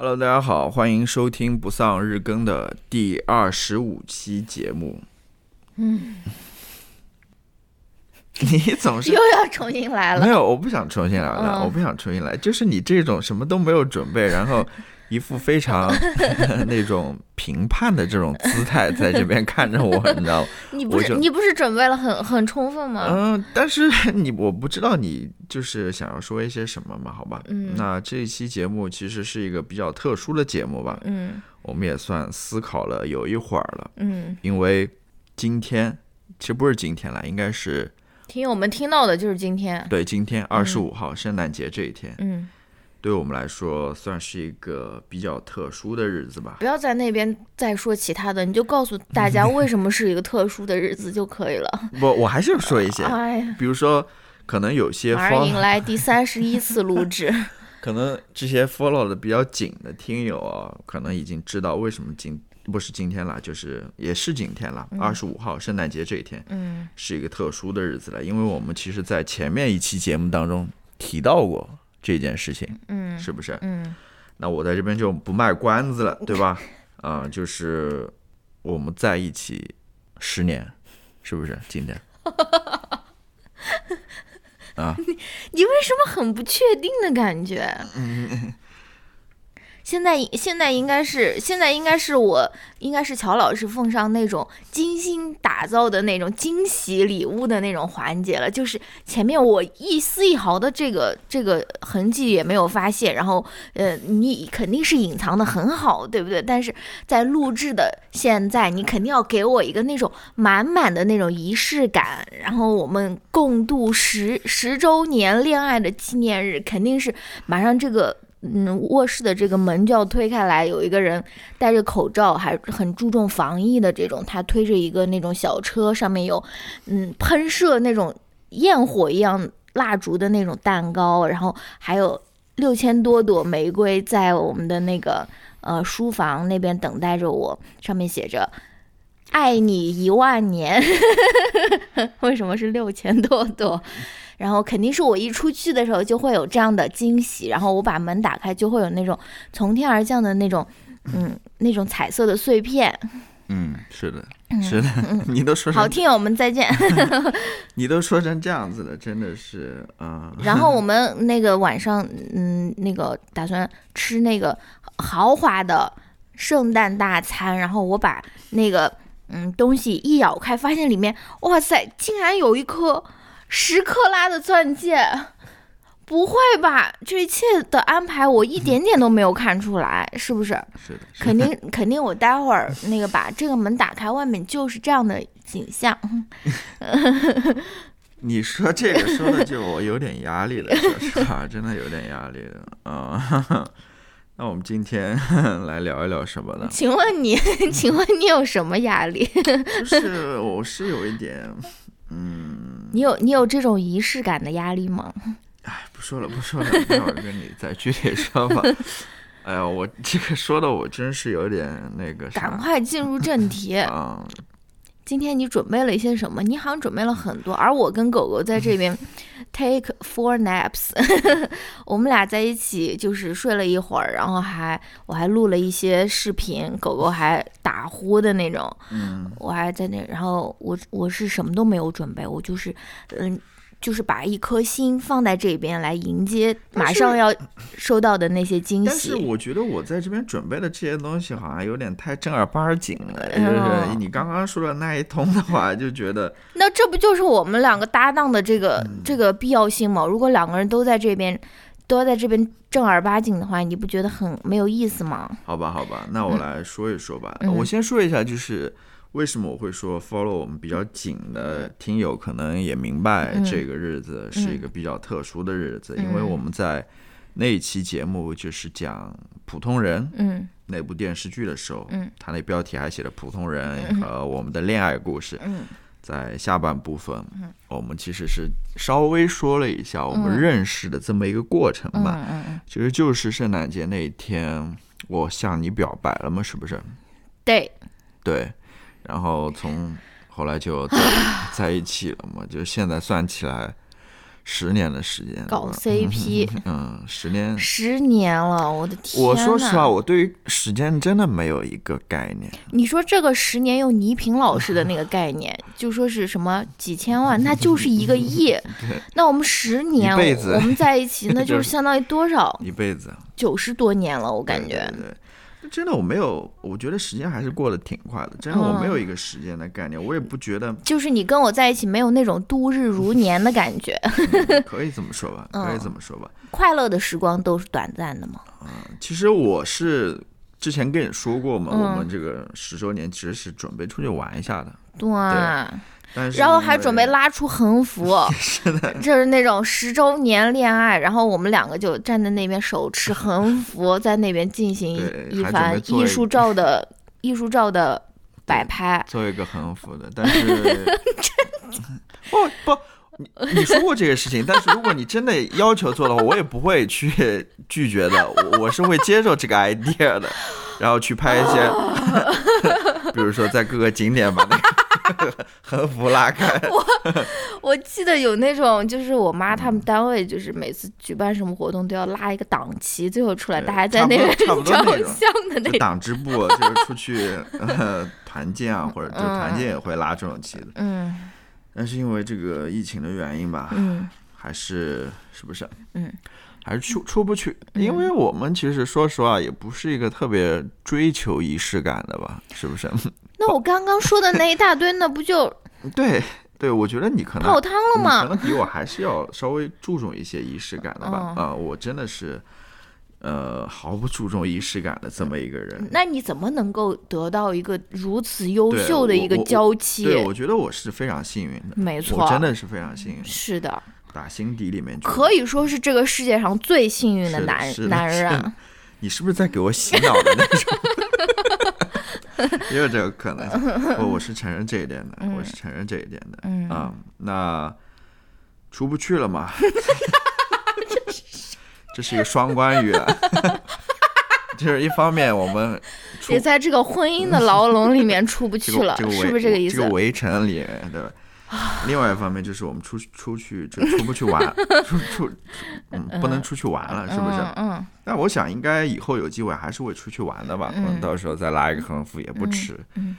Hello，大家好，欢迎收听不丧日更的第二十五期节目。嗯，你总是又要重新来了。没有，我不想重新来了，嗯我不想重新来，就是你这种什么都没有准备，然后一副非常 那种评判的这种姿态在这边看着我，你知道吗？你不是你不是准备了很很充分吗？嗯，但是你我不知道你就是想要说一些什么嘛，好吧？嗯那这一期节目其实是一个比较特殊的节目吧，嗯我们也算思考了有一会儿了，嗯，因为今天其实不是今天了，应该是听我们听到的就是今天。对今天二十五号圣诞节这一天，嗯，对我们来说算是一个比较特殊的日子吧。不要在那边再说其他的，你就告诉大家为什么是一个特殊的日子就可以了。不，我还是要说一些，哎，比如说可能有些马上迎来第三十一次录制。可能这些 follow 的比较紧的听友啊，可能已经知道为什么今不是今天了，就是也是今天了，二十五号圣诞节这一天嗯是一个特殊的日子了，因为我们其实在前面一期节目当中提到过这件事情，嗯是不是？嗯那我在这边就不卖关子了，对吧？啊、就是我们在一起十年，是不是？今天 啊，你为什么很不确定的感觉？现在现在应该是现在应该是我应该是乔老师奉上那种精心打造的那种惊喜礼物的那种环节了，就是前面我一丝一毫的这个这个痕迹也没有发现，然后呃你肯定是隐藏的很好，对不对？但是在录制的现在，你肯定要给我一个那种满满的那种仪式感，然后我们共度十十周年恋爱的纪念日，肯定是马上这个。嗯，卧室的这个门就要推开来，有一个人戴着口罩，还很注重防疫的这种，他推着一个那种小车，上面有嗯喷射那种焰火一样蜡烛的那种蛋糕，然后还有六千多朵玫瑰在我们的那个呃书房那边等待着我，上面写着“爱你一万年”，为什么是六千多朵？然后肯定是我一出去的时候就会有这样的惊喜，然后我把门打开就会有那种从天而降的那种，嗯，那种彩色的碎片。嗯，是的，是的，你都说成好听友们再见。你都说成这样子了，真的是啊，然后我们那个晚上，嗯，那个打算吃那个豪华的圣诞大餐，然后我把那个嗯东西一咬开，发现里面，哇塞，竟然有一颗十克拉的钻戒！不会吧？这一切的安排我一点点都没有看出来，是不是？是的，是的肯定 肯定，我待会儿那个把这个门打开，外面就是这样的景象。你说这个说的就我有点压力了，说实话，真的有点压力了啊。那我们今天来聊一聊什么呢？请问你，请问你有什么压力？就是我是有一点，嗯，你有你有这种仪式感的压力吗？哎，不说了，不说了，待会儿跟你再 具体说吧。哎呀，我这个说的我真是有点那个赶快进入正题。啊，今天你准备了一些什么？你好像准备了很多，而我跟狗狗在这边 take four naps，我们俩在一起就是睡了一会儿，然后还我还录了一些视频，狗狗还打呼的那种，嗯，我还在那，然后我我是什么都没有准备，我就是嗯。就是把一颗心放在这边来迎接马上要收到的那些惊喜但是喜。我觉得我在这边准备的这些东西好像有点太正儿八经了，就哦是你刚刚说的那一通的话，就觉得 那这不就是我们两个搭档的这个、嗯这个必要性吗？如果两个人都在这边，都要在这边正儿八经的话，你不觉得很没有意思吗？好吧，好吧，那我来说一说吧。嗯我先说一下，就是为什么我会说 follow 我们比较紧的听友，可能也明白嗯。这个日子是一个比较特殊的日子，因为嗯我们在那一期节目就是讲普通人嗯。那部电视剧的时候，嗯，它那标题还写了普通人和我们的恋爱故事。嗯。在下半部分，我们其实是稍微说了一下我们嗯认识的这么一个过程嗯吧。嗯嗯，其实就是圣诞节那一天，我向你表白了嘛，是不是？对，对，然后从后来就在在一起了嘛，就现在算起来十年的时间搞 CP 嗯，十年。十年了，我的天！我说实话，，我对于时间真的没有一个概念。你说这个十年用倪萍老师的那个概念，就说是什么几千万，那就是一个亿。那我们十年，一辈子我们在一起，那就就是是相当于多少？一辈子，九十多年了，我感觉。对对对真的我没有，我觉得时间还是过得挺快的。真的，我没有一个时间的概念，我也不觉得就是你跟我在一起没有那种度日如 年的感觉，可以这么说吧，嗯可以这么说吧。快乐的时光都是短暂的嘛。其实我是之前跟你说过嘛，嗯我们这个十周年其实是准备出去玩一下的，对，然后还准备拉出横幅，是的就是那种十周年恋爱，然后我们两个就站在那边手持 横幅，在那边进行一番 艺术照的艺术照的摆拍。做一个横幅的，但是不不。你你说过这个事情，但是如果你真的要求做的话，我也不会去拒绝的，我我是会接受这个 idea 的，然后去拍一些，比如说在各个景点把那个 横幅拉开，我我记得有那种，就是我妈他们单位，就是每次举办什么活动都要拉一个党旗，最后出来大家在那边照相的那就种。党支部就是出去呃团建啊，或者就团建也会拉这种旗子，嗯但是因为这个疫情的原因吧，嗯还是是不是？嗯，还是出出不去，因为我们其实说实话也不是一个特别追求仪式感的吧，是不是？那我刚刚说的那一大堆，那不就 对对，我觉得你可能泡汤了吗可吗？能比我还是要稍微注重一些仪式感的吧。嗯啊、我真的是呃毫不注重仪式感的这么一个人。那你怎么能够得到一个如此优秀的一个娇妻？对，我觉得我是非常幸运的，没错，我真的是非常幸运，是的，打心底里面可以说是这个世界上最幸运的男是的男人啊。你是不是在给我洗脑的那种？也有这个可能，我我是承认这一点的，我是承认这一点的。嗯啊，那出不去了嘛？这是一个双关语啊，就是一方面我们出也在这个婚姻的牢笼里面出不去了，个这个是不是这个意思？这个围城里面，对吧？另外一方面就是我们出出去就出不去玩，出出嗯不能出去玩了，是不是？嗯嗯但我想应该以后有机会还是会出去玩的吧，嗯到时候再拉一个横幅也不迟，嗯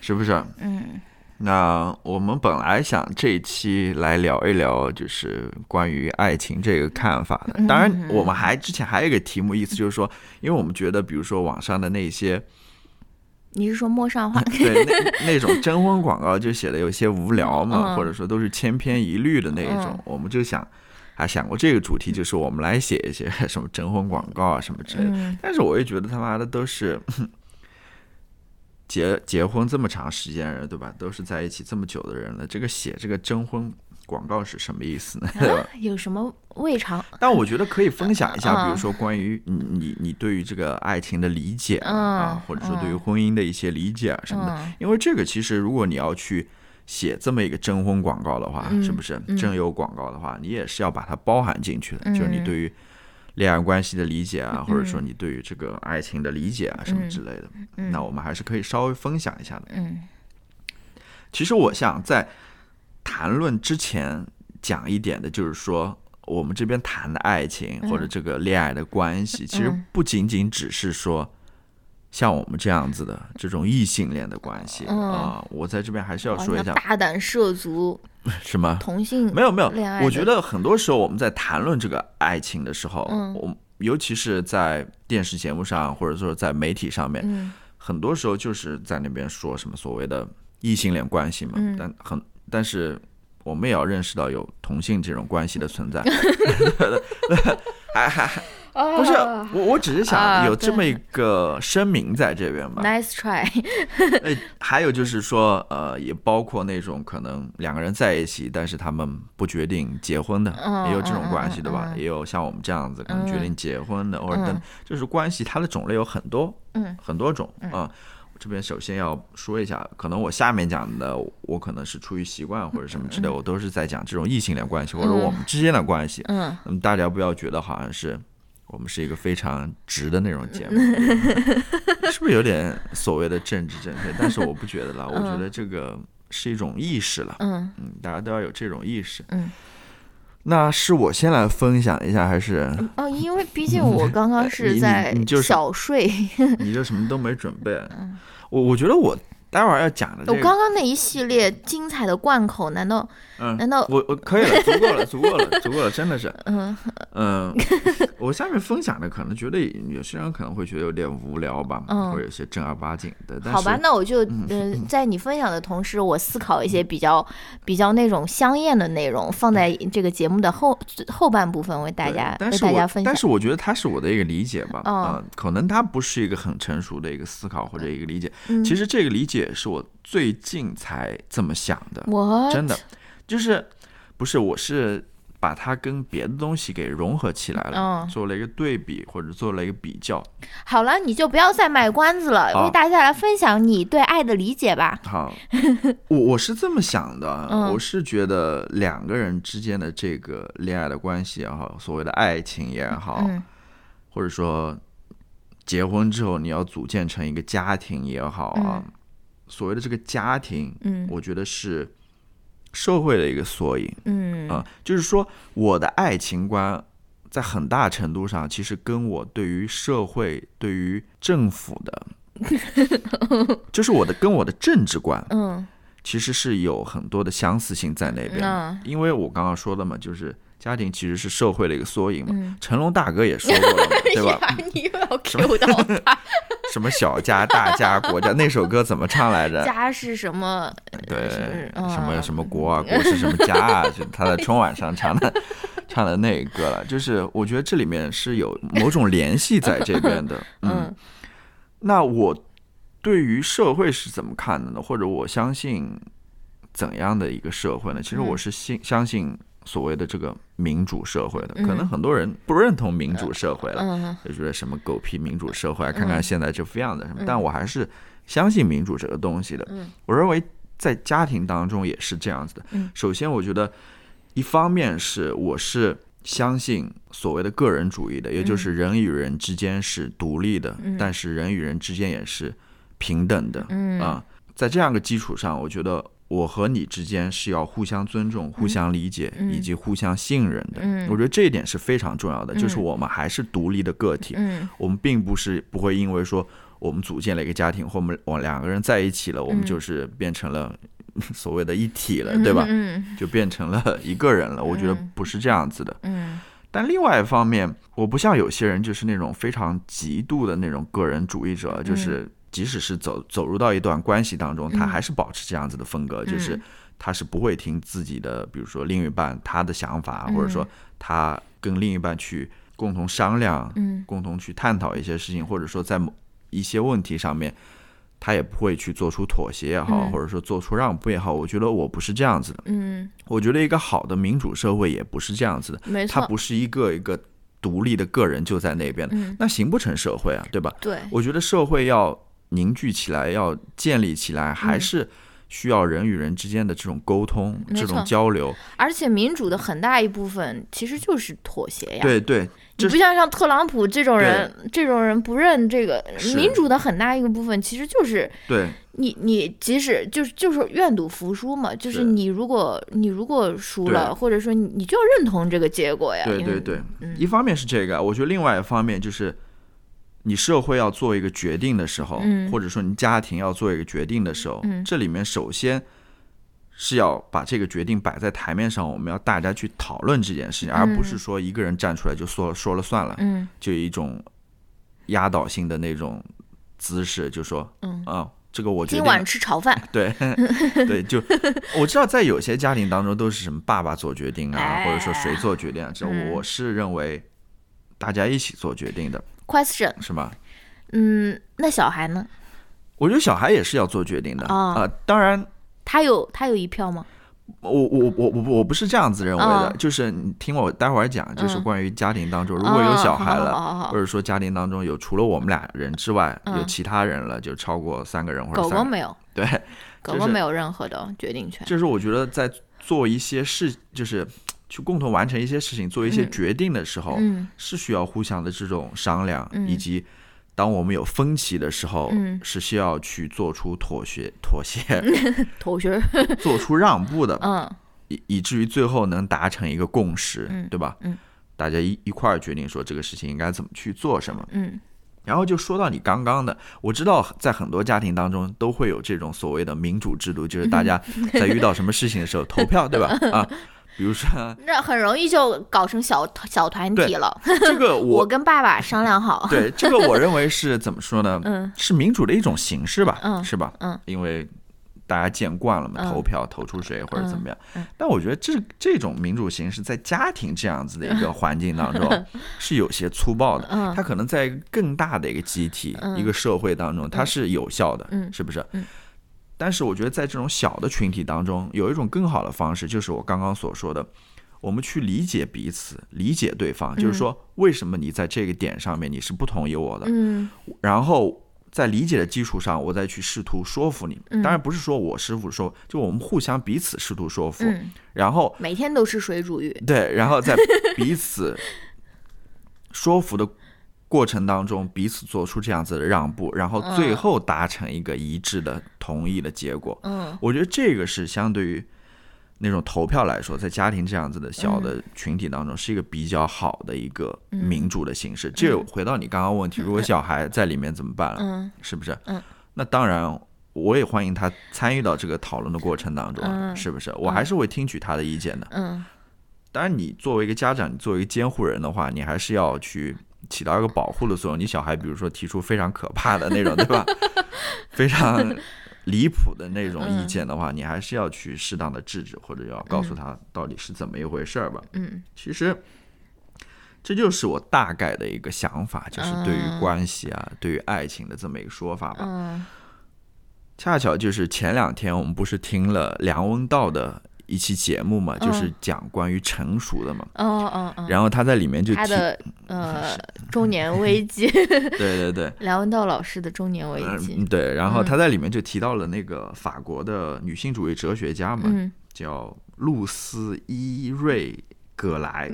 是不是？嗯那我们本来想这一期来聊一聊，就是关于爱情这个看法的。当然，我们还之前还有一个题目，意思就是说，因为我们觉得，比如说网上的那些你是说陌上花？对那 那种征婚广告，就写的有些无聊 嘛，嗯或者说都是千篇一律的那一种嗯，我们就想。还想过这个主题，就是我们来写一些 什么征婚广告啊什么之类的。嗯但是我也觉得他妈的都是 结结婚这么长时间的人，对吧？都是在一起这么久的人了，这个写这个征婚广告是什么意思呢？啊有什么未尝？但我觉得可以分享一下，嗯比如说关于你你你对于这个爱情的理解啊，或者说对于嗯婚姻的一些理解啊什么的。嗯因为这个其实如果你要去写这么一个征婚广告的话，嗯是不是嗯征友广告的话，你也是要把它包含进去的，嗯就是你对于恋爱关系的理解啊，或者说嗯你对于这个爱情的理解啊什么之类的。嗯那我们还是可以稍微分享一下的。嗯其实我想在谈论之前讲一点的，就是说我们这边谈的爱情或者这个恋爱的关系，其实嗯不仅仅只是说像我们这样子的这种异性恋的关系啊、嗯我在这边还是要说一下。大胆涉足 什么？同性没有没有恋爱，我觉得很多时候我们在谈论这个爱情的时候，嗯。我尤其是在电视节目上，或者说在媒体上面，嗯。很多时候就是在那边说什么所谓的异性恋关系嘛，嗯。但很但是我们也要认识到有同性这种关系的存在，还还还不是我，我只是想啊有这么一个声明在这边吧。，nice try，呃，还有就是说，呃，也包括那种可能两个人在一起，但是他们不决定结婚的，嗯也有这种嗯关系，嗯对吧？嗯也有像我们这样子可能决定结婚的，或者等嗯，就是关系它的种类有很多，嗯很多种啊。我这边首先要说一下，可能我下面讲的，我可能是出于习惯或者什么之类，我都是在讲这种异性恋关系或者我们之间的关系。嗯那么大家不要觉得好像是我们是一个非常直的那种节目，是不是有点所谓的政治正确？但是我不觉得啦，我觉得这个是一种意识了，嗯嗯，大家都要有这种意识。嗯，那是我先来分享一下，还是？哦，因为毕竟我刚刚是 在小睡，你这什么都没准备？我我觉得我待会儿要讲的这我，刚刚那一系列精彩的贯口，难道嗯，难道我我可以了，足够了，足够了，足够了，真的是，嗯。嗯，我下面分享的可能觉得有些人可能会觉得有点无聊吧，嗯或者有些正儿八经的，但好吧，那我就呃，在你分享的同时，我思考一些比较比较那种香艳的内容，放在这个节目的后后半部分为大家但是我为大家分享。但。是我觉得它是我的一个理解吧，嗯。啊、可能它不是一个很成熟的一个思考或者一个理解。嗯。其实这个理解是我最近才这么想的，我真的就是不是我是把它跟别的东西给融合起来了，嗯做了一个对比或者做了一个比较。好了，你就不要再卖关子了，为大家来分享你对爱的理解吧。好，我我是这么想的，嗯我是觉得两个人之间的这个恋爱的关系也好，所谓的爱情也好，嗯或者说结婚之后你要组建成一个家庭也好啊，所谓的这个家庭，嗯我觉得是社会的一个缩影嗯啊、就是说我的爱情观。在很大程度上，其实跟我对于社会、对于政府的，就是我的跟我的政治观，嗯其实是有很多的相似性在那边嗯因为我刚刚说的嘛，就是家庭其实是社会的一个缩影嘛。嗯，成龙大哥也说过了嘛，对吧？呀，你又要 Q 到他，什么小家、大家、国家，那首歌怎么唱来着？家是什么？对，什么嗯什么国啊，国是什么家啊？就他在春晚上唱的 唱的那个了。就是我觉得这里面是有某种联系在这边的。嗯嗯，那我对于社会是怎么看的呢？或者我相信怎样的一个社会呢？其实我嗯是信相信所谓的这个民主社会的。嗯可能很多人不认同民主社会了，嗯就觉得什么狗屁民主社会啊，看看嗯现在这副样子什么。但我还是相信民主这个东西的。嗯我认为在家庭当中也是这样子的。嗯首先，我觉得一方面是我是相信所谓的个人主义的，也就是人与人之间是独立的，嗯但是人与人之间也是平等的。嗯啊，在这样一个基础上，我觉得我和你之间是要互相尊重、互相理解、嗯以及互相信任的。嗯我觉得这一点是非常重要的，就是嗯我们还是独立的个体，嗯我们并不是不会因为说我们组建了一个家庭，或我们我两个人在一起了，我们嗯就是变成了 所谓的一体了，对吧？嗯就变成了一个人了。我觉得嗯不是这样子的。嗯但另外一方面，我不像有些人就是那种非常极度的那种个人主义者，就是即使是走走入到一段关系当中，他嗯。还是保持这样子的风格，就是他是不会听自己的，比如说另一半他的想法，或者说他跟另一半去共同商量，嗯。共同去探讨一些事情，或者说在某一些问题上面。他也不会去做出妥协也好，嗯。或者说做出让步也好，我觉得我不是这样子的。嗯，我觉得一个好的民主社会也不是这样子的，没错，它不是一个一个独立的个人就在那边，嗯。那形不成社会啊，对吧？对，我觉得社会要凝聚起来，要建立起来，还是需要人与人之间的这种沟通、嗯这种交流。而且民主的很大一部分其实就是妥协呀。对对，你不像像特朗普这种人，这种人不认这个民主的很大一个部分，其实就是对你你即使就是就是愿赌服输嘛，就是是你如果你如果输了，或者说你你就要认同这个结果呀。对对对，嗯一方面是这个，我觉得另外一方面就是。你社会要做一个决定的时候，嗯。或者说你家庭要做一个决定的时候，嗯。这里面首先是要把这个决定摆在台面上，我们要大家去讨论这件事情，而不是说一个人站出来就说说了算了，嗯。就一种压倒性的那种姿势，就说嗯，啊，这个我决今晚定了。吃炒饭。对 对，就我知道，在有些家庭当中都是什么爸爸做决定啊，或者说谁做决定啊，这嗯。我是认为大家一起做决定的，Question，是吗？嗯，那小孩呢？我觉得小孩也是要做决定的啊呃、当然，他有他有一票吗？我我我我我不是这样子认为的，啊就是你听我待会儿讲，就是嗯关于家庭当中，如果有小孩了，或者说家庭当中有除了我们俩人之外，嗯有其他人了，就超过三个人或者三个狗狗没有，对，狗就是狗没有任何的决定权。就是我觉得在做一些事，就是去共同完成一些事情，做一些嗯决定的时候，嗯是需要互相的这种商量，嗯以及当我们有分歧的时候，嗯是需要去做出妥协、妥协、妥协。做出让步的。嗯以以至于最后能达成一个共识，嗯对吧？嗯，大家一一块儿决定说这个事情应该怎么去做什么。嗯然后就说到你刚刚的，我知道在很多家庭当中都会有这种所谓的民主制度，就是大家 在遇到什么事情的时候投票，对吧？啊，比如说 那很容易就搞成小小团体了。这个 我我跟爸爸商量好，对这个我认为是怎么说呢？嗯是民主的一种形式吧，嗯是吧？嗯，因为大家见惯了嘛，嗯投票投出谁或者怎么样。嗯嗯但我觉得这这种民主形式在家庭这样子的一个 环境当中是有些粗暴的。嗯它可能在更大的一个集体、嗯一个社会当中，它是有效的，嗯是不是？嗯但是我觉得在这种小的群体当中，有一种更好的方式，就是我刚刚所说的，我们去理解彼此，理解对方，就是说为什么你在这个点上面你是不同意我的，嗯然后在理解的基础上，我再去试图说服你。当然不是说我师傅说，就我们互相彼此试图说服，嗯，然后每天都是水煮鱼。对，然后在彼此 说服的过程当中，彼此做出这样子的让步，然后最后达成一个一致的同意的结果。嗯我觉得这个是相对于那种投票来说，在家庭这样子的小的群体当中，是一个比较好的一个民主的形式。这个回到你刚刚问题，如果小孩在里面怎么办了？嗯是不是？嗯，那当然，我也欢迎他参与到这个讨论的过程当中，嗯是不是？我还是会听取他的意见的。嗯当然，你作为一个家长，你作为一个监护人的话，你还是要去起到一个保护的作用。你小孩，比如说提出非常可怕的那种，对吧？非常离谱的那种意见的话，你还是要去适当的制止，或者要告诉他到底是怎么一回事儿吧。嗯其实，这就是我大概的一个想法，就是对于嗯关系啊，对于爱情的这么一个说法吧。嗯恰巧就是前两天我们不是听了梁文道的一期节目嘛，就是讲关于成熟的嘛，嗯嗯嗯，然后他在里面就提，他的呃 中年危机，对对对。梁文道老师的中年危嗯，机。对，然后他在里面就提到了那个法国的女性主义哲学家嘛，嗯。叫露丝伊瑞葛莱，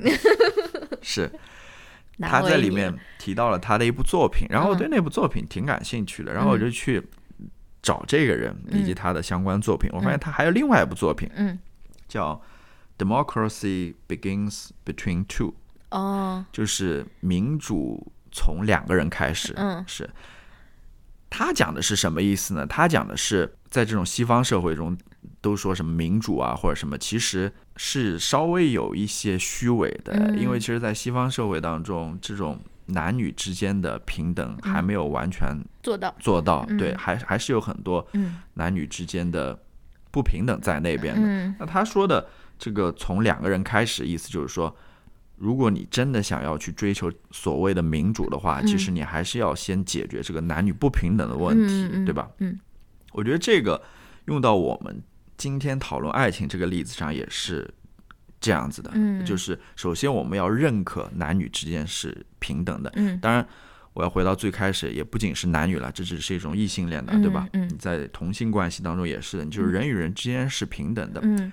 是。他在里面提到了他的一部作品，然后我对嗯那部作品挺感兴趣的，然后我就去找这个人以及他的相关作品，我发现他还有另外一部作品嗯叫《Democracy Begins Between Two》，哦。就是民主从两个人开始，嗯。是。他讲的是什么意思呢？他讲的是在这种西方社会中，都说什么民主啊或者什么，其实是稍微有一些虚伪的，嗯因为其实，在西方社会当中，这种男女之间的平等还没有完全做到。做到，嗯。对，还还是有很多嗯。男女之间的不平等在那边的。嗯那他说的这个从两个人开始，意思就是说，如果你真的想要去追求所谓的民主的话，其实你还是要先解决这个男女不平等的问题，对吧？嗯，我觉得这个用到我们今天讨论爱情这个例子上也是这样子的，嗯就是首先我们要认可男女之间是平等的，嗯当然。我要回到最开始，也不仅是男女了，这只是一种异性恋的，对吧？嗯嗯你在同性关系当中也是的，就是人与人之间是平等的。嗯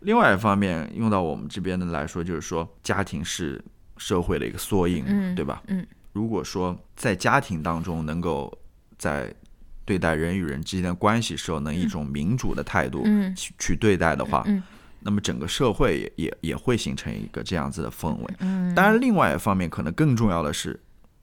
另外一方面，用到我们这边的来说，就是说家庭是社会的一个缩影，嗯对吧？嗯如果说在家庭当中能够在对待人与人之间的关系时候，能一种民主的态度嗯去去对待的话，嗯那么整个社会也也也会形成一个这样子的氛围。嗯当然，另外一方面，可能更重要的是，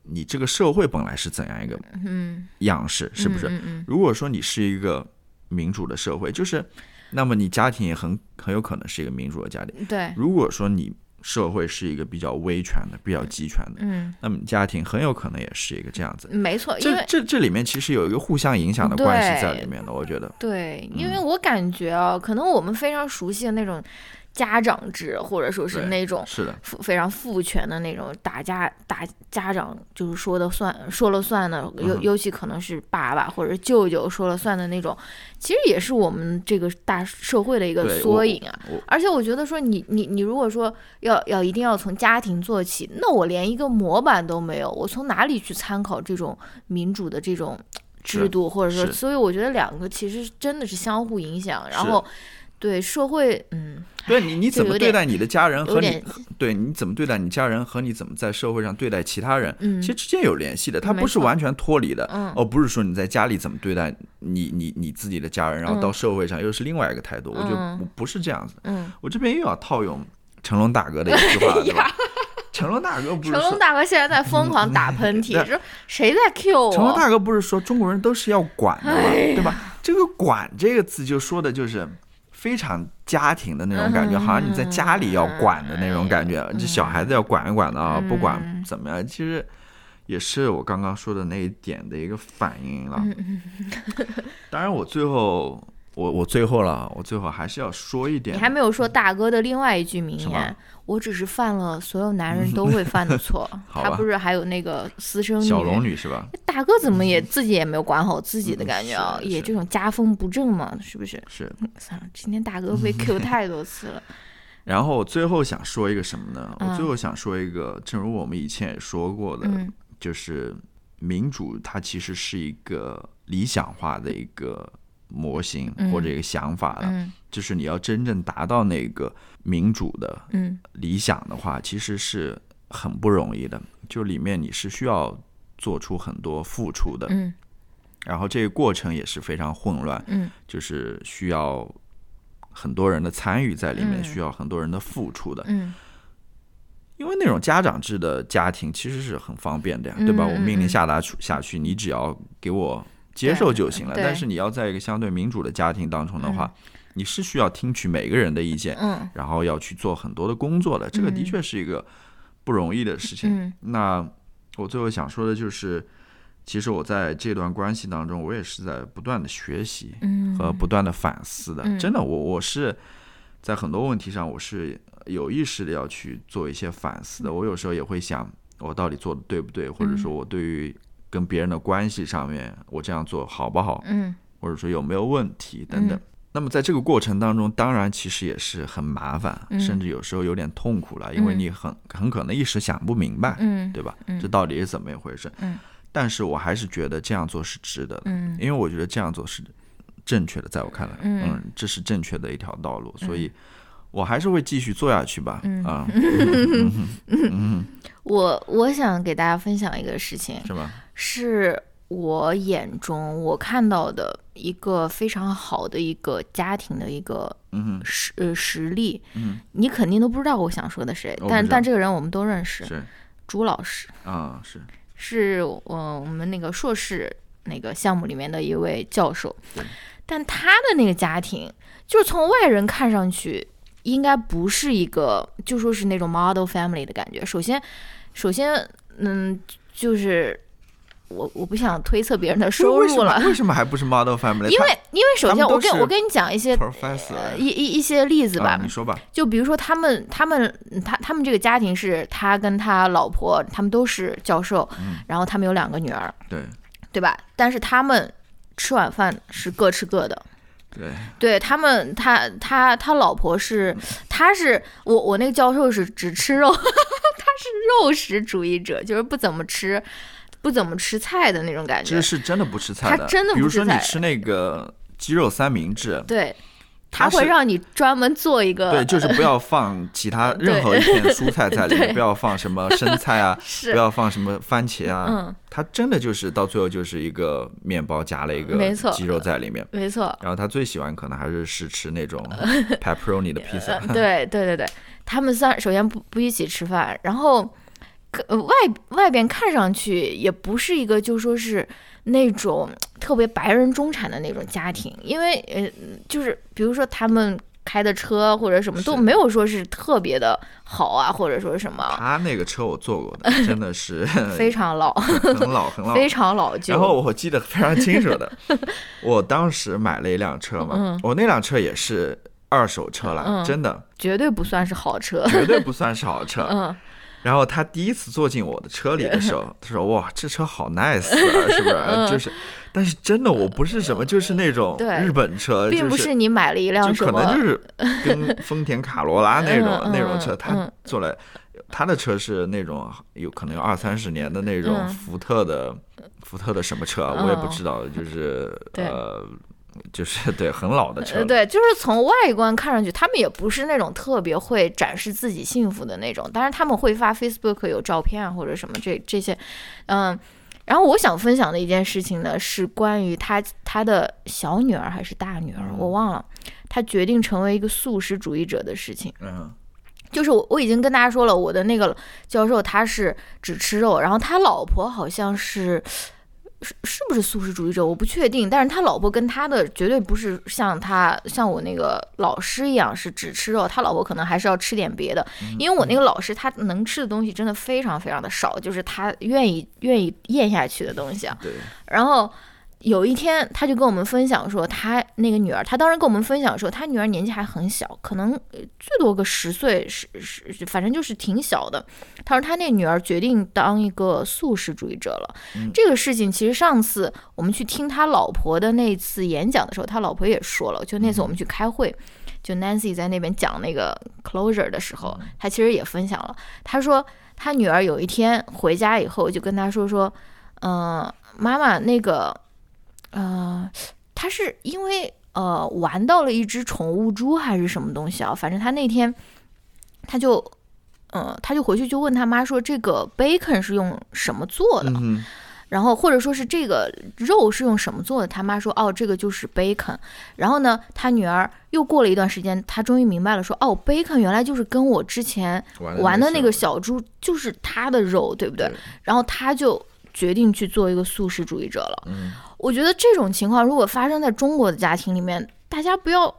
你这个社会本来是怎样一个嗯样式，是不是？如果说你是一个民主的社会，就是，那么你家庭也很很有可能是一个民主的家庭。嗯对如果说你社会是一个比较威权的、比较集权的，嗯那么你家庭很有可能也是一个这样子。没错，因这为这这里面其实有一个互相影响的关系在里面的，我觉得。对，因嗯为我感觉啊，可能我们非常熟悉的那种家长制，或者说是那种是的，非常父权的那种打家打家长就是说的算说了算的，尤嗯尤其可能是爸爸或者舅舅说了算的那种，其实也是我们这个大社会的一个缩影啊。而且我觉得说你你你如果说要要一定要从家庭做起，那我连一个模板都没有，我从哪里去参考这种民主的这种制度，或者说，所以我觉得两个其实真的是相互影响，然后。对社会，嗯，对你你怎么对待你的家人和你，对你怎么对待你家人和你怎么在社会上对待其他人，嗯其实之间有联系的，它不是完全脱离的，嗯而不是说你在家里怎么对待你你你自己的家人，然后到社会上又是另外一个态度，我觉得嗯不不是这样子。嗯，我这边又要套用成龙大哥的一句话 了，对吧？成龙大哥不是成龙大哥现在在疯狂打喷 嚏，说谁在 Q 我？成龙大哥不是说中国人都是要管的嘛，哎对吧？这个“管”这个字就说的就是非常家庭的那种感觉，嗯好像你在家里要管的那种感觉，这小孩子要管一管的啊，嗯不管怎么样，其实也是我刚刚说的那一点的一个反应了。嗯。当然，我最后我我最后了，我最后还是要说一点，你还没有说大哥的另外一句名言，我只是犯了所有男人都会犯的错。他不是还有那个私生小龙女？是吧？大哥怎么也自己也没有管好自己的感觉啊？也这种家风不正嘛，是不是？是。算了，今天大哥被 Q 太多次了。然后我最后想说一个什么呢？嗯我最后想说一个，正如我们以前也说过的，嗯就是民主它其实是一个理想化的一个模型嗯。或者一个想法了，嗯。就是你要真正达到那个民主的嗯。理想的话，其实是很不容易的，就里面你是需要做出很多付出的，嗯。然后这个过程也是非常混乱，嗯。就是需要很多人的参与在里面，嗯。需要很多人的付出的。嗯。因为那种家长制的家庭其实是很方便的呀，对吧？嗯我命令嗯。下达出下去，你只要给我接受就行了。但是你要在一个相对民主的家庭当中的话，你是需要听取每个人的意见，嗯然后要去做很多的工作的。这个的嗯确是一个不容易的事情。嗯那我最后想说的就是，其实我在这段关系当中，我也是在不断的学习嗯和不断的反思的。嗯真的，我我是在很多问题上，我是有意识的要去做一些反思嗯的。我有时候也会想，我到底做的对不对，或者说我对于跟别人的关系上面，我这样做好不好，嗯。或者说有没有问题等等。嗯。那么在这个过程当中，当然其实也是很麻烦，嗯。甚至有时候有点痛苦了，因为嗯你很很可能一时想不明白，嗯对吧？嗯。这到底是怎么一回事？嗯。但是我还是觉得这样做是值得的，嗯。因为我觉得这样做是正确的，在我看来，嗯。这是正确的一条道路，所以我还是会继续做下去吧，嗯。啊，我我想给大家分享一个事情，是吧？是我眼中我看到的一个非常好的一个家庭的一个嗯，实呃实力。嗯，你肯定都不知道我想说的谁但但这个人我们都认识，是朱老师啊，是，是呃我们那个硕士那个项目里面的一位教授，但他的那个家庭，就是从外人看上去。应该不是一个，就说是那种 model family 的感觉。首先，首先，嗯，就是我我不想推测别人的收入了，为什么还不是 model family？因为因为首先我跟我跟你讲一些呃一一一些例子吧，啊，你说吧，就比如说他们他们他他们这个家庭是他跟他老婆他们都是教授，嗯然后他们有两个女儿，对对吧？但是他们吃晚饭是各吃各的。对，对他们，他他他老婆是，他是我我那个教授是只吃肉，他是肉食主义者，就是不怎么吃，不怎么吃菜的那种感觉。这。是真的不吃菜的，他真的比如说你吃那个鸡肉三明治，对，他会让你专门做一个，对，就是不要放其他任何一片蔬菜在里面，不要放什么生菜啊，是。不要放什么番茄啊。嗯，它真的就是到最后就是一个面包夹了一个鸡肉在里面。没错，然后他最喜欢可能还是试吃那种 pepperoni 的披萨呃，对对对对，他们三首先不不一起吃饭，然后可呃外外边看上去也不是一个就说是那种特别白人中产的那种家庭，因为呃就是比如说他们开的车或者什么都没有说是特别的好啊，或者说什么他那个车我坐过的，真的是非常老，很老很老。非常老旧。然后我记得非常清楚的，我当时买了一辆车嘛，嗯我那辆车也是二手车了，嗯真的绝对不算是好车。绝对不算是好车。嗯，然后他第一次坐进我的车里的时候，他说：“哇，这车好 nice 啊，是不是？就是，但是真的我不是什么，就是那种日本车，并不就是你买了一辆就什么，可能就是跟丰田卡罗拉 那种那种车，嗯他嗯。坐来，他的车是那种有可能有二三十年的那种嗯。福特的福特的什么车，我也不知道，就是呃。就是对很老的车呃，了，对，就是从外观看上去，他们也不是那种特别会展示自己幸福的那种，当然他们会发 Facebook 有照片啊或者什么这这些，嗯。然后我想分享的一件事情呢，是关于他他的小女儿还是大女儿，嗯我忘了。他决定成为一个素食主义者的事情，嗯就是我我已经跟大家说了，我的那个教授他是只吃肉，然后他老婆好像是是是不是素食主义者，我不确定，但是他老婆跟他的绝对不是像他像我那个老师一样是只吃肉，他老婆可能还是要吃点别的，因为我那个老师他能吃的东西真的非常非常的少，就是他愿意愿意咽下去的东西啊，对，然后有一天，他就跟我们分享说，他那个女儿，他当时跟我们分享说，他女儿年纪还很小，可能呃最多个十岁，十十，反正就是挺小的。他说他那女儿决定当一个素食主义者了。这个事情其实上次我们去听他老婆的那次演讲的时候，他老婆也说了，就那次我们去开会。就 Nancy 在那边讲那个 closure 的时候，他其实也分享了。他说他女儿有一天回家以后，就跟他说说，嗯、妈妈，那个，呃，他是因为呃玩到了一只宠物猪还是什么东西啊？反正他那天他就，呃，他就回去就问他妈说，这个 bacon 是用什么做的？嗯然后或者说是这个肉是用什么做的？他妈说哦，这个就是 bacon。然后呢，他女儿又过了一段时间，他终于明白了说，哦，bacon 原来就是跟我之前玩的那个小猪就是它的肉，对不对？然后他就决定去做一个素食主义者了。嗯我觉得这种情况如果发生在中国的家庭里面，大家不要。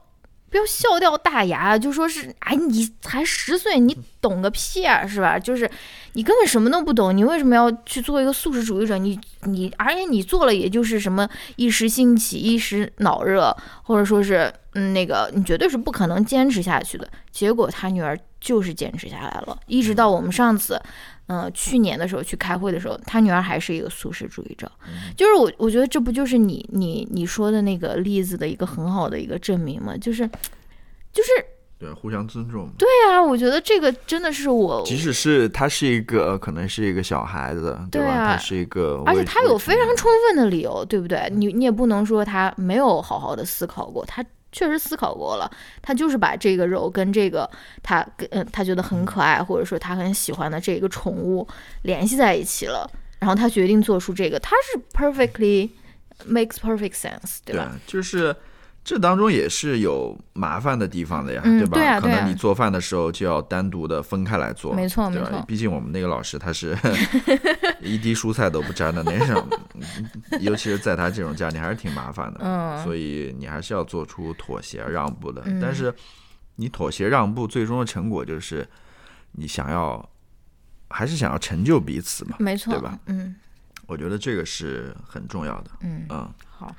不要笑掉大牙，就说是哎，你才十岁，你懂个屁啊，是吧？就是你根本什么都不懂，你为什么要去做一个素食主义者？你你，而且你做了也就是什么一时兴起、一时脑热，或者说是嗯那个，你绝对是不可能坚持下去的。结果他女儿就是坚持下来了，一直到我们上次，嗯、去年的时候去开会的时候，他女儿还是一个素食主义者。就是我我觉得这不就是你你你说的那个例子的一个很好的一个证明吗？就是就是对，互相尊重。对啊，我觉得这个真的是我，即使是他是一个，可能是一个小孩子，吧？对吧他是一个，而且他有非常充分的理由，对不对？你你也不能说他没有好好的思考过，他确实思考过了，他就是把这个肉跟这个他跟嗯他觉得很可爱，或者说他很喜欢的这个宠物联系在一起了，然后他决定做出这个，他是 perfectly makes perfect sense，对对吧？，就是这当中也是有麻烦的地方的呀，嗯吧？可能你做饭的时候就要单独的分开来做，没错对吧没错毕竟我们那个老师他是 一滴蔬菜都不沾的那种，尤其是在他这种家庭还是挺麻烦的，嗯所以你还是要做出妥协让步的。嗯但是你妥协让步，最终的成果就是你想要。还是想要成就彼此嘛，没错，对吧？嗯我觉得这个是很重要的。嗯。嗯好，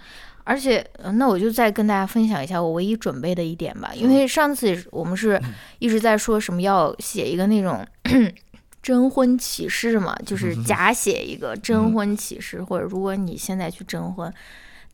而且呃那我就再跟大家分享一下我唯一准备的一点吧，因为上次我们是一直在说什么要写一个那种 征婚启事嘛，就是假写一个征婚启事，或者如果你现在去征婚。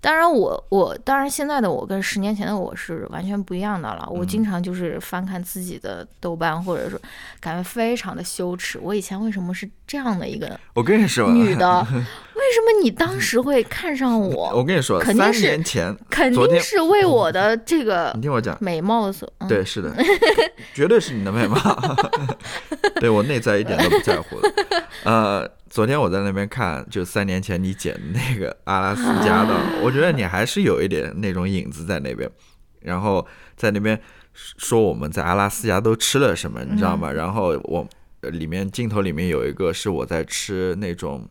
当然我，我当然现在的我跟十年前的我是完全不一样的了。我经常就是翻看自己的豆瓣，或者说感觉非常的羞耻。我以前为什么是这样的一个我跟你说，女的？为什么你当时会看上我？我跟你说，三肯定是年前，肯定是为我的这个你听我讲，美貌所，嗯、对，是的，绝对是你的美貌，对我内在一点都不在乎的。呃，昨天我在那边看，就三年前你剪的那个阿拉斯加的，我觉得你还是有一点那种影子在那边，然后在那边说我们在阿拉斯加都吃了什么，你知道吗？然后我呃里面镜头里面有一个是我在吃那种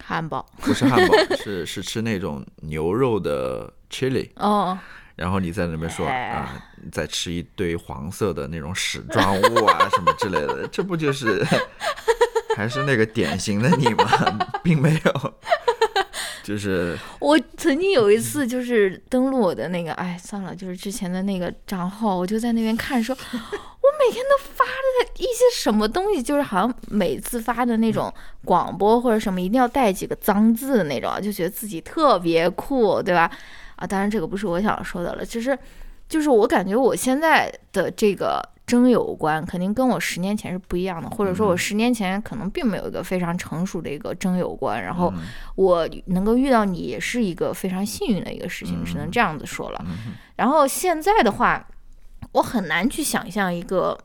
汉堡。不是汉堡，是是吃那种牛肉的 chili。哦，然后你在那边说哎。啊，你在吃一堆黄色的那种屎状物啊什么之类的，这不就是还是那个典型的你吗？并没有，就是 我曾经有一次就是登录我的那个，哎，算了，就是之前的那个账号，我就在那边看说，我每天都发的一些什么东西，就是好像每次发的那种广播或者什么，一定要带几个脏字的那种，就觉得自己特别酷，对吧？啊，当然这个不是我想说的了，只是就是我感觉我现在的这个真有关，肯定跟我十年前是不一样的，或者说我十年前可能并没有一个非常成熟的一个真有关，然后我能够遇到你也是一个非常幸运的一个事情，只能这样子说了。然后现在的话，我很难去想象一个，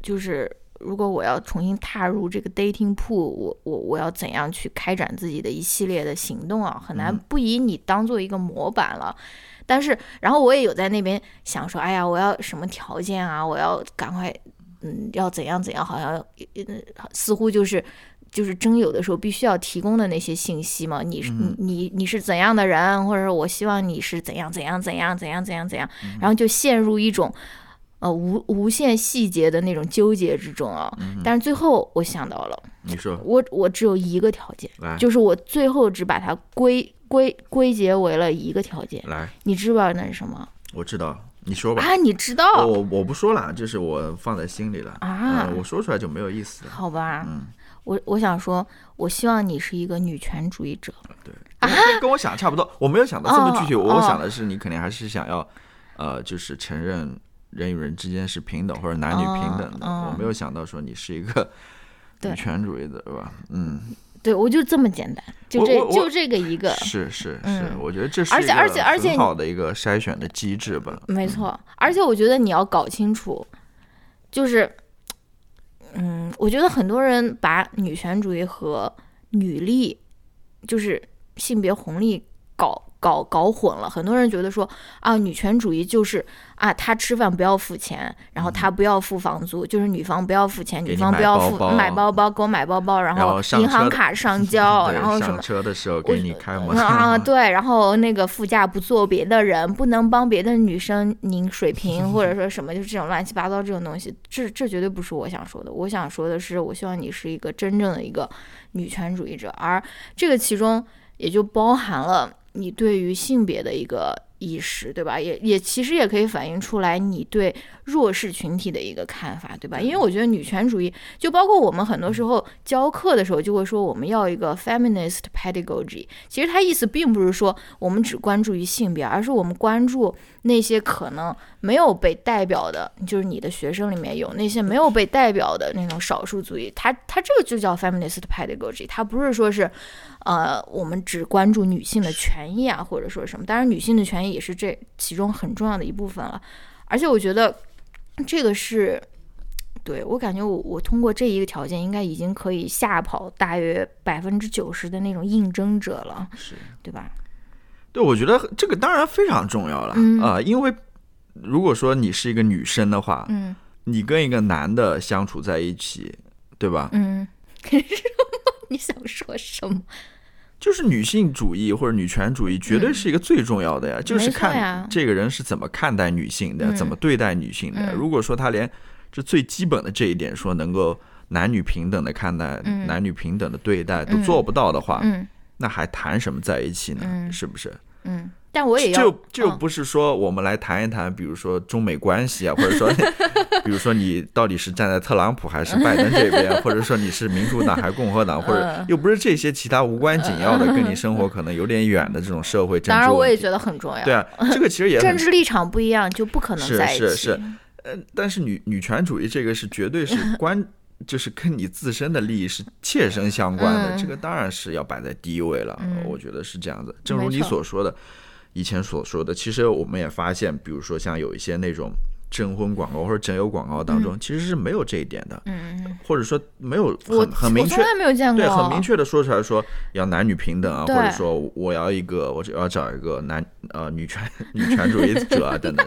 就是如果我要重新踏入这个 dating pool，我我我要怎样去开展自己的一系列的行动啊？很难不以你当做一个模板了。但是，然后我也有在那边想说，哎呀，我要什么条件啊？我要赶快，嗯，要怎样怎样？好像似乎就是就是真有的时候必须要提供的那些信息嘛。你是你你你是怎样的人？或者说我希望你是怎样怎样怎样怎样怎样怎样？然后就陷入一种呃无无限细节的那种纠结之中啊。但是最后我想到了，你说我我只有一个条件，就是我最后只把它归。归归结为了一个条件，来，你知不知道那是什么？我知道，你说吧。啊，你知道？我我不说了，这是我放在心里了啊。我说出来就没有意思。好吧，嗯，我我想说，我希望你是一个女权主义者。对，跟跟我想的差不多。我没有想到这么具体，我想的是你肯定还是想要，呃，就是承认人与人之间是平等或者男女平等的。我没有想到说你是一个 女权主义的，是吧？嗯。对，我就这么简单，就这就这个一个，是是是，我觉得这是而且而且而且好的一个筛选的机制吧。没错，而且我觉得你要搞清楚，就是，嗯，我觉得很多人把女权主义和女力，就是性别红利搞。搞搞混了，很多人觉得说啊，女权主义就是啊，她吃饭不要付钱，然后她不要付房租，就是女方不要付钱，女方不要付买包包给我买包包，然后银行卡上 交，然后什么上车的时候给你开门啊，对，然后那个副驾不坐别的人，不能帮别的女生拧水瓶 或者说什么，就是这种乱七八糟这种东西，这这绝对不是我想说的。我想说的是，我希望你是一个真正的一个女权主义者，而这个其中也就包含了。你对于性别的一个意识，对吧？也也其实也可以反映出来你对弱势群体的一个看法，对吧？因为我觉得女权主义，就包括我们很多时候教课的时候，就会说我们要一个 feminist pedagogy。其实它意思并不是说我们只关注于性别，而是我们关注那些可能没有被代表的，就是你的学生里面有那些没有被代表的那种少数族裔。他他这个就叫 feminist pedagogy。他不是说是。呃，我们只关注女性的权益啊，或者说什么？当然，女性的权益也是这其中很重要的一部分了。而且，我觉得这个是对我感觉，我我通过这一个条件，应该已经可以吓跑大约百分之九十的那种应征者了，是对吧？对，我觉得这个当然非常重要了啊，因为如果说你是一个女生的话，嗯，你跟一个男的相处在一起，对吧？嗯，你想说什么？就是女性主义或者女权主义，绝对是一个最重要的呀。就是看这个人是怎么看待女性的，怎么对待女性的。如果说他连这最基本的这一点，说能够男女平等的看待、男女平等的对待都做不到的话，那还谈什么在一起呢？是不是？嗯。但我也要，就就不是说我们来谈一谈，比如说中美关系啊，或者说，比如说你到底是站在特朗普还是拜登这边，或者说你是民主党还是共和党，或者又不是这些其他无关紧要的，跟你生活可能有点远的这种社会政治。当然，我也觉得很重要。对啊，这个其实也 政治立场不一样就不可能在一起。是是是，呃，但是女女权主义这个是绝对是 关，就是跟你自身的利益是切身相关的，这个当然是要摆在第一位了。我觉得是这样子，正如你所说的。以前所说的，其实我们也发现，比如说像有一些那种征婚广告或者征友广告当中，其实是没有这一点的，嗯或者说没有很很明确，从来没有见过，对，很明确的说出来说要男女平等啊，或者说我要一个，我只要找一个男呃女权女权主义者啊等等，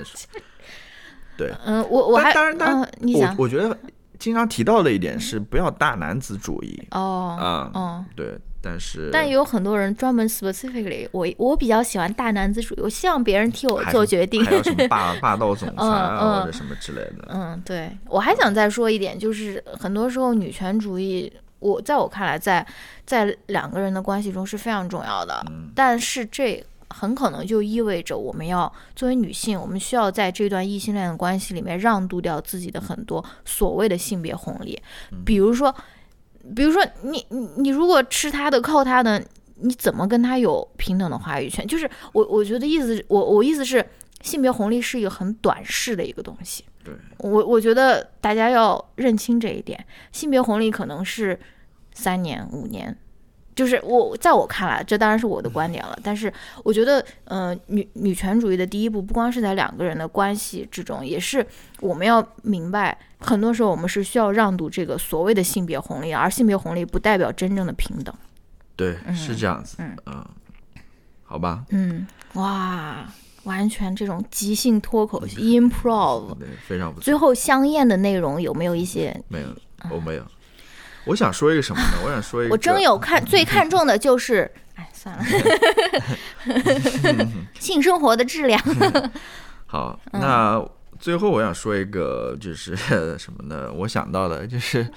对，嗯，我我还当然当然，我我觉得经常提到的一点是不要大男子主义哦，啊，哦，对。但是，但也有很多人专门 specifically，我我比较喜欢大男子主义，我希望别人替我做决定。还有什么霸霸道总裁啊，或者什么之类的。嗯，对，我还想再说一点，就是很多时候女权主义，我在我看来，在在两个人的关系中是非常重要的。嗯。但是这很可能就意味着我们要作为女性，我们需要在这段异性恋的关系里面让渡掉自己的很多所谓的性别红利，比如说。比如说，你你你如果吃他的靠他的，你怎么跟他有平等的话语权？就是我我觉得意思，我我意思是，性别红利是一个很短视的一个东西。对，我我觉得大家要认清这一点，性别红利可能是三年、五年，就是我在我看来，这当然是我的观点了。但是我觉得，呃，女女权主义的第一步，不光是在两个人的关系之中，也是我们要明白，很多时候我们是需要让渡这个所谓的性别红利，而性别红利不代表真正的平等。对，是这样子。嗯嗯，好吧，嗯，哇，完全这种即兴脱口秀 improv，对，非常不错。最后香艳的内容有没有一些？没有，我没有。我想说一个什么呢？我想说一个，我真有看最看重的就是，哎，算了，性生活的质量。好，嗯那最后我想说一个，就是什么呢？我想到的就是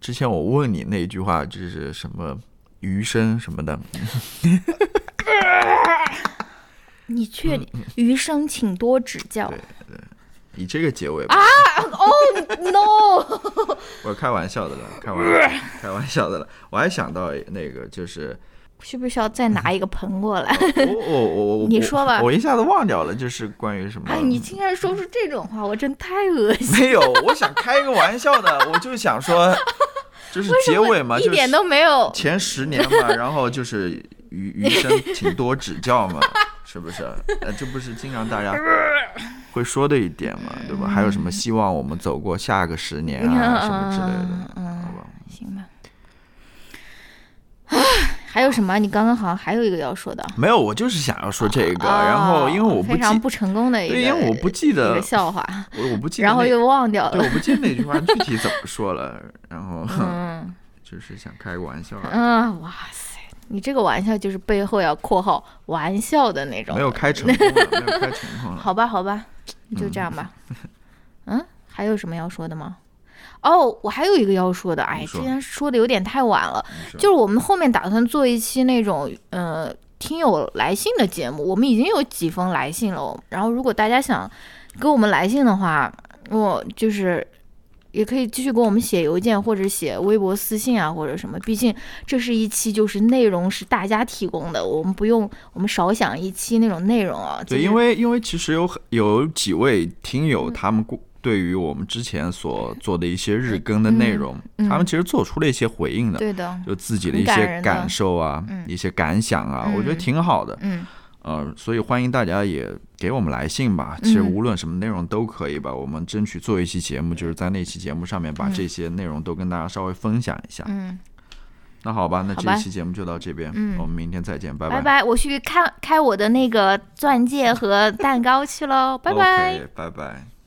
之前我问你那句话，就是什么余生什么的，你确定？余生请多指教。以这个结尾吧。哦 no！我开玩笑的了，开玩开玩笑的了。我还想到那个，就是需不需要再拿一个盆过来？我我我我，你说吧我，我一下子忘掉了，就是关于什么？哎，你竟然说出这种话，我真太恶心。没有，我想开一个玩笑的，我就想说，就是结尾嘛，就是一点都没有。前十年嘛，然后就是余余生请多指教嘛，是不是？呃，这不是经常大家 会说的一点嘛，对吧？还有什么希望我们走过下个十年啊，什么之类的，嗯好吧？行吧。唉，还有什么？你刚刚好像还有一个要说的。没有，我就是想要说这个，哦然后因为我不记，非常不成功的一个，对，因为我不记一得个，笑话，我我不记得，然后又忘掉对，了。我不记得那句话具体怎么说了，然后嗯 就是想开个玩笑嗯，哇塞，你这个玩笑就是背后要括号玩笑的那种。没有开成，没有开成。好吧，好吧，就这样吧。嗯，还有什么要说的吗？哦，我还有一个要说的，哎之前说的有点太晚了，就是我们后面打算做一期那种呃听友来信的节目，我们已经有几封来信了，然后如果大家想给我们来信的话，我就是。也可以继续给我们写邮件，或者写微博私信啊，或者什么。毕竟这是一期就是内容是大家提供的，我们不用我们少想一期那种内容啊。对，因为因为其实有很有几位听嗯友，他们过对于我们之前所做的一些日更的内容，嗯他们其实做出了一些回应的，对的，就自己的一些感受啊，嗯一些感想啊，嗯我觉得挺好的。嗯呃，所以欢迎大家也给我们来信吧。其实嗯无论什么内容都可以吧，我们争取做一期节目，就是在那期节目上面把嗯这些内容都跟大家稍微分享一下。嗯，那好吧，那这一期节目就到这边，嗯我们明天再见，拜拜拜，我去看开我的那个钻戒和蛋糕去喽，拜 拜。拜拜。